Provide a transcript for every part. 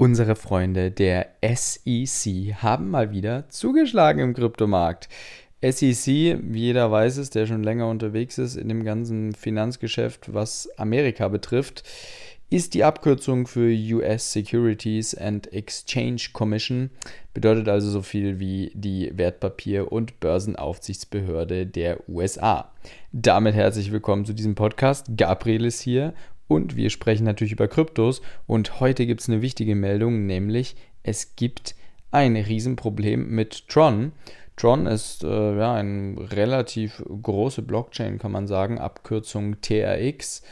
Unsere Freunde der SEC haben mal wieder zugeschlagen im Kryptomarkt. SEC, wie jeder weiß es, der schon länger unterwegs ist in dem ganzen Finanzgeschäft, was Amerika betrifft, ist die Abkürzung für US Securities and Exchange Commission, bedeutet also so viel wie die Wertpapier- und Börsenaufsichtsbehörde der USA. Damit herzlich willkommen zu diesem Podcast. Gabriel ist hier und wir sprechen natürlich über Kryptos. Und heute gibt es eine wichtige Meldung, nämlich es gibt ein Riesenproblem mit Tron. Tron ist äh, ja eine relativ große Blockchain, kann man sagen, Abkürzung TRX.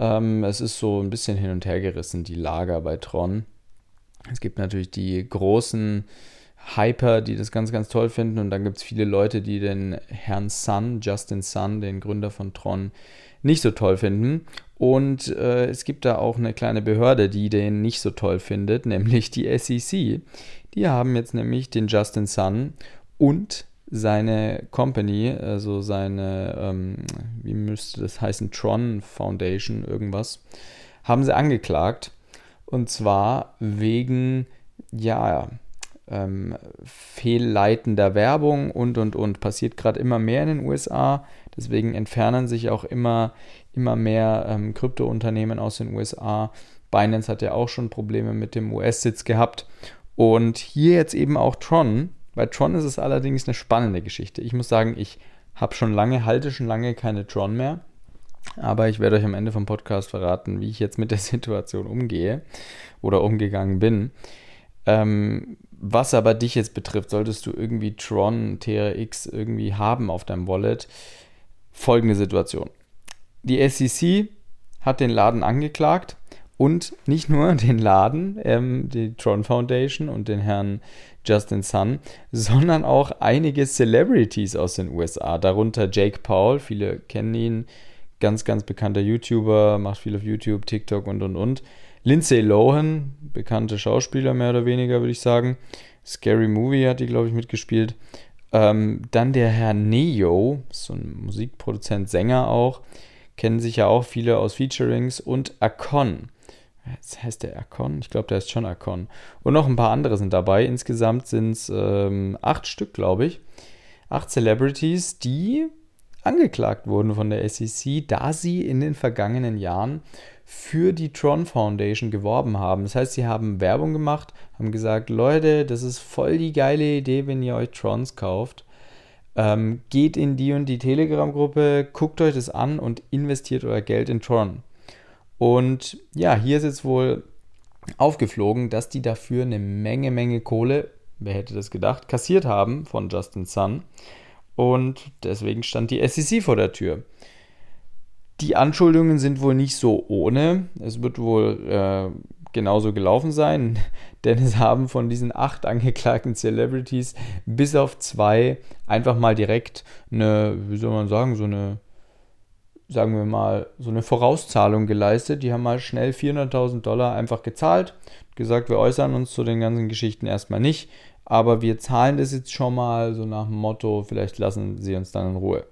Ähm, es ist so ein bisschen hin und her gerissen, die Lager bei Tron. Es gibt natürlich die großen Hyper, die das ganz, ganz toll finden. Und dann gibt es viele Leute, die den Herrn Sun, Justin Sun, den Gründer von Tron, nicht so toll finden. Und äh, es gibt da auch eine kleine Behörde, die den nicht so toll findet, nämlich die SEC. Die haben jetzt nämlich den Justin Sun und seine Company, also seine, ähm, wie müsste das heißen, Tron Foundation, irgendwas, haben sie angeklagt. Und zwar wegen, ja, ähm, fehlleitender Werbung und, und, und. Passiert gerade immer mehr in den USA. Deswegen entfernen sich auch immer, immer mehr ähm, Kryptounternehmen aus den USA. Binance hat ja auch schon Probleme mit dem US-Sitz gehabt. Und hier jetzt eben auch Tron. Bei Tron ist es allerdings eine spannende Geschichte. Ich muss sagen, ich habe schon lange, halte schon lange keine Tron mehr. Aber ich werde euch am Ende vom Podcast verraten, wie ich jetzt mit der Situation umgehe oder umgegangen bin. Ähm, was aber dich jetzt betrifft, solltest du irgendwie Tron, TRX irgendwie haben auf deinem Wallet, folgende Situation. Die SEC hat den Laden angeklagt und nicht nur den Laden, ähm, die Tron Foundation und den Herrn Justin Sun, sondern auch einige Celebrities aus den USA, darunter Jake Paul, viele kennen ihn, ganz, ganz bekannter YouTuber, macht viel auf YouTube, TikTok und und und. Lindsay Lohan, bekannte Schauspieler mehr oder weniger, würde ich sagen. Scary Movie hat die, glaube ich, mitgespielt. Ähm, dann der Herr Neo, so ein Musikproduzent, Sänger auch. Kennen sich ja auch viele aus Featurings. Und Akon. Jetzt heißt der Akon? Ich glaube, der ist schon Akon. Und noch ein paar andere sind dabei. Insgesamt sind es ähm, acht Stück, glaube ich. Acht Celebrities, die angeklagt wurden von der SEC, da sie in den vergangenen Jahren für die Tron Foundation geworben haben. Das heißt, sie haben Werbung gemacht, haben gesagt, Leute, das ist voll die geile Idee, wenn ihr euch Trons kauft. Ähm, geht in die und die Telegram-Gruppe, guckt euch das an und investiert euer Geld in Tron. Und ja, hier ist jetzt wohl aufgeflogen, dass die dafür eine Menge, Menge Kohle, wer hätte das gedacht, kassiert haben von Justin Sun. Und deswegen stand die SEC vor der Tür. Die Anschuldigungen sind wohl nicht so ohne. Es wird wohl äh, genauso gelaufen sein, denn es haben von diesen acht angeklagten Celebrities bis auf zwei einfach mal direkt eine, wie soll man sagen, so eine, sagen wir mal, so eine Vorauszahlung geleistet. Die haben mal schnell 400.000 Dollar einfach gezahlt, gesagt, wir äußern uns zu den ganzen Geschichten erstmal nicht, aber wir zahlen das jetzt schon mal so nach dem Motto, vielleicht lassen sie uns dann in Ruhe.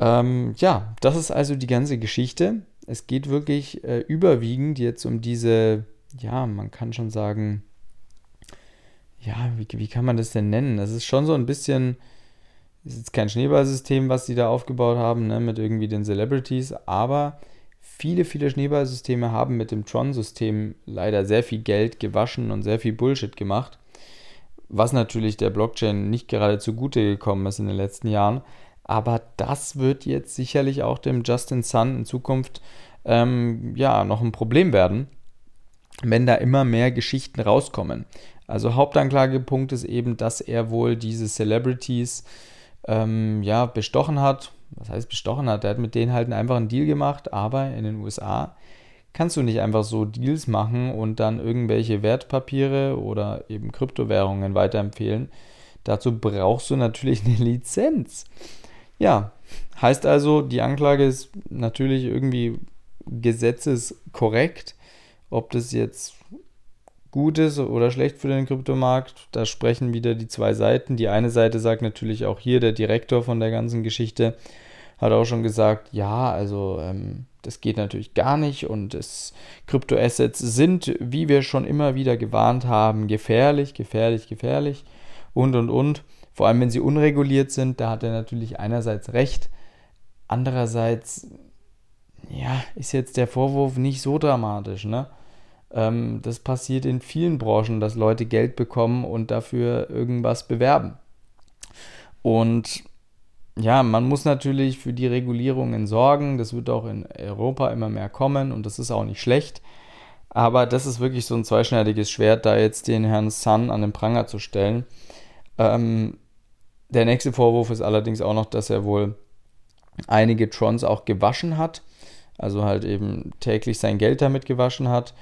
Ähm, ja, das ist also die ganze Geschichte. Es geht wirklich äh, überwiegend jetzt um diese, ja, man kann schon sagen, ja, wie, wie kann man das denn nennen? Das ist schon so ein bisschen, ist jetzt kein Schneeballsystem, was sie da aufgebaut haben, ne, mit irgendwie den Celebrities, aber viele, viele Schneeballsysteme haben mit dem Tron-System leider sehr viel Geld gewaschen und sehr viel Bullshit gemacht, was natürlich der Blockchain nicht gerade zugute gekommen ist in den letzten Jahren. Aber das wird jetzt sicherlich auch dem Justin Sun in Zukunft ähm, ja noch ein Problem werden, wenn da immer mehr Geschichten rauskommen. Also Hauptanklagepunkt ist eben, dass er wohl diese Celebrities ähm, ja bestochen hat. Was heißt bestochen hat? Er hat mit denen halt einfach einen Deal gemacht, aber in den USA kannst du nicht einfach so Deals machen und dann irgendwelche Wertpapiere oder eben Kryptowährungen weiterempfehlen. Dazu brauchst du natürlich eine Lizenz. Ja, heißt also, die Anklage ist natürlich irgendwie gesetzeskorrekt. Ob das jetzt gut ist oder schlecht für den Kryptomarkt, da sprechen wieder die zwei Seiten. Die eine Seite sagt natürlich auch hier, der Direktor von der ganzen Geschichte hat auch schon gesagt, ja, also ähm, das geht natürlich gar nicht und Kryptoassets sind, wie wir schon immer wieder gewarnt haben, gefährlich, gefährlich, gefährlich und und und. Vor allem, wenn sie unreguliert sind, da hat er natürlich einerseits recht, andererseits, ja, ist jetzt der Vorwurf nicht so dramatisch, ne? Ähm, das passiert in vielen Branchen, dass Leute Geld bekommen und dafür irgendwas bewerben. Und ja, man muss natürlich für die Regulierungen sorgen. Das wird auch in Europa immer mehr kommen und das ist auch nicht schlecht. Aber das ist wirklich so ein zweischneidiges Schwert, da jetzt den Herrn Sun an den Pranger zu stellen. Ähm, der nächste Vorwurf ist allerdings auch noch, dass er wohl einige Trons auch gewaschen hat. Also halt eben täglich sein Geld damit gewaschen hat.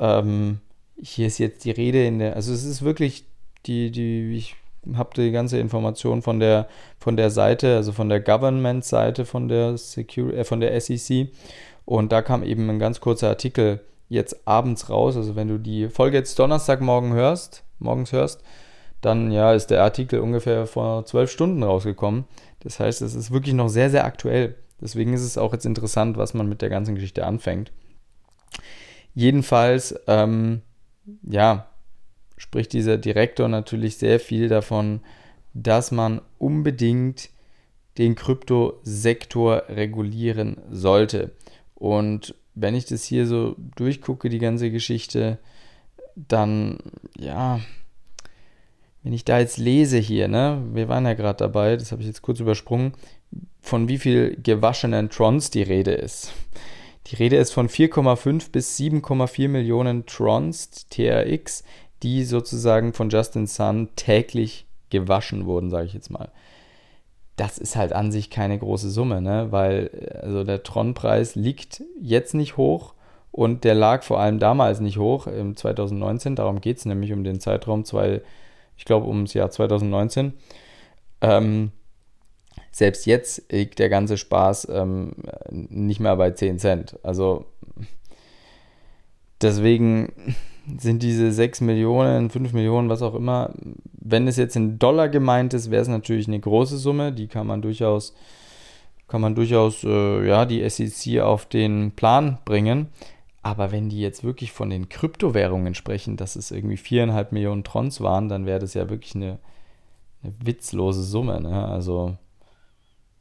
Ähm, hier ist jetzt die Rede in der, also es ist wirklich die, die, ich habe die ganze Information von der, von der Seite, also von der Government-Seite von der Secure, äh, von der SEC. Und da kam eben ein ganz kurzer Artikel jetzt abends raus. Also wenn du die Folge jetzt Donnerstagmorgen hörst, morgens hörst, dann ja, ist der Artikel ungefähr vor zwölf Stunden rausgekommen. Das heißt, es ist wirklich noch sehr, sehr aktuell. Deswegen ist es auch jetzt interessant, was man mit der ganzen Geschichte anfängt. Jedenfalls, ähm, ja, spricht dieser Direktor natürlich sehr viel davon, dass man unbedingt den Kryptosektor regulieren sollte. Und wenn ich das hier so durchgucke, die ganze Geschichte, dann, ja, wenn ich da jetzt lese hier, ne, wir waren ja gerade dabei, das habe ich jetzt kurz übersprungen, von wie viel gewaschenen Trons die Rede ist. Die Rede ist von 4,5 bis 7,4 Millionen Trons TRX die sozusagen von Justin Sun täglich gewaschen wurden, sage ich jetzt mal. Das ist halt an sich keine große Summe, ne? weil also der Tron-Preis liegt jetzt nicht hoch und der lag vor allem damals nicht hoch, im 2019. Darum geht es nämlich um den Zeitraum, zwei, ich glaube ums Jahr 2019. Ähm, selbst jetzt liegt der ganze Spaß ähm, nicht mehr bei 10 Cent. Also deswegen sind diese 6 Millionen, 5 Millionen, was auch immer, wenn es jetzt in Dollar gemeint ist, wäre es natürlich eine große Summe, die kann man durchaus, kann man durchaus, äh, ja, die SEC auf den Plan bringen. Aber wenn die jetzt wirklich von den Kryptowährungen sprechen, dass es irgendwie 4,5 Millionen Trons waren, dann wäre das ja wirklich eine, eine witzlose Summe. Ne? Also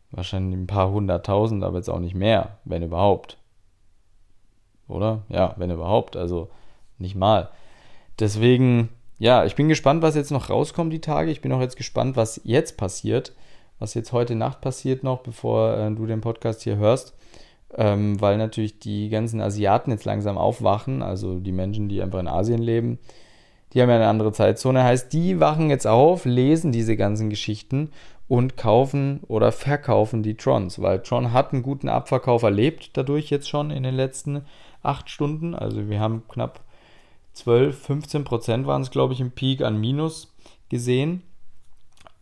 wahrscheinlich ein paar hunderttausend, aber jetzt auch nicht mehr, wenn überhaupt. Oder? Ja, wenn überhaupt. Also nicht mal. Deswegen, ja, ich bin gespannt, was jetzt noch rauskommt die Tage. Ich bin auch jetzt gespannt, was jetzt passiert, was jetzt heute Nacht passiert noch, bevor äh, du den Podcast hier hörst. Ähm, weil natürlich die ganzen Asiaten jetzt langsam aufwachen, also die Menschen, die einfach in Asien leben, die haben ja eine andere Zeitzone. Heißt, die wachen jetzt auf, lesen diese ganzen Geschichten und kaufen oder verkaufen die Trons, weil Tron hat einen guten Abverkauf erlebt, dadurch jetzt schon in den letzten acht Stunden. Also wir haben knapp 12, 15 Prozent waren es, glaube ich, im Peak an Minus gesehen.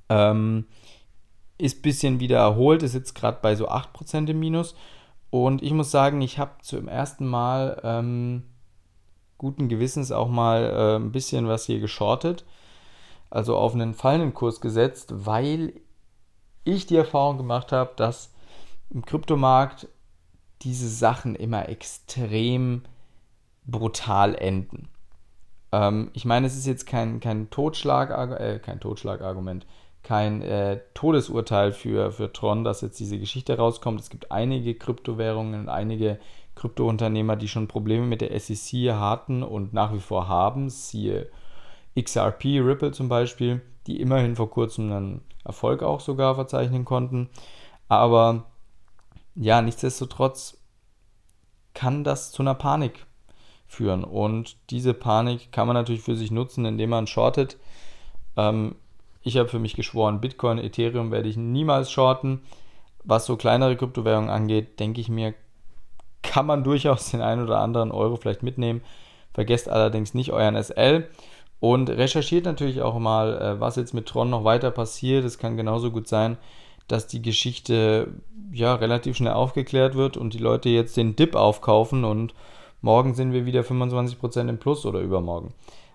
Ähm, ist ein bisschen wieder erholt, ist jetzt gerade bei so 8 Prozent im Minus. Und ich muss sagen, ich habe zum ersten Mal ähm, guten Gewissens auch mal äh, ein bisschen was hier geschortet. Also auf einen fallenden Kurs gesetzt, weil ich die Erfahrung gemacht habe, dass im Kryptomarkt diese Sachen immer extrem brutal enden. Ähm, ich meine, es ist jetzt kein, kein, Totschlag, äh, kein Totschlagargument, kein äh, Todesurteil für, für Tron, dass jetzt diese Geschichte rauskommt. Es gibt einige Kryptowährungen und einige Kryptounternehmer, die schon Probleme mit der SEC hatten und nach wie vor haben. Siehe XRP, Ripple zum Beispiel, die immerhin vor kurzem einen Erfolg auch sogar verzeichnen konnten. Aber ja, nichtsdestotrotz kann das zu einer Panik führen. Und diese Panik kann man natürlich für sich nutzen, indem man shortet. Ähm, ich habe für mich geschworen, Bitcoin, Ethereum werde ich niemals shorten. Was so kleinere Kryptowährungen angeht, denke ich mir, kann man durchaus den einen oder anderen Euro vielleicht mitnehmen. Vergesst allerdings nicht euren SL und recherchiert natürlich auch mal, äh, was jetzt mit Tron noch weiter passiert. Es kann genauso gut sein, dass die Geschichte ja relativ schnell aufgeklärt wird und die Leute jetzt den Dip aufkaufen und morgen sind wir wieder 25% im Plus oder übermorgen.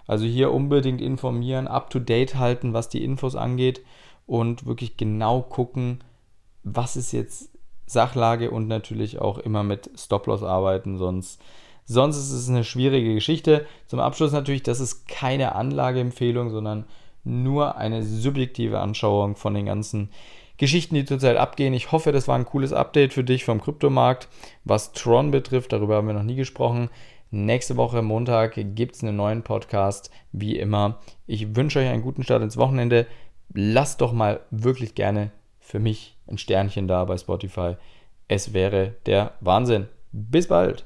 Also hier unbedingt informieren, up-to-date halten, was die Infos angeht und wirklich genau gucken, was ist jetzt Sachlage und natürlich auch immer mit Stop-Loss arbeiten, sonst, sonst ist es eine schwierige Geschichte. Zum Abschluss natürlich, das ist keine Anlageempfehlung, sondern nur eine subjektive Anschauung von den ganzen Geschichten, die zurzeit abgehen. Ich hoffe, das war ein cooles Update für dich vom Kryptomarkt. Was Tron betrifft, darüber haben wir noch nie gesprochen. Nächste Woche Montag gibt es einen neuen Podcast, wie immer. Ich wünsche euch einen guten Start ins Wochenende. Lasst doch mal wirklich gerne für mich ein Sternchen da bei Spotify. Es wäre der Wahnsinn. Bis bald.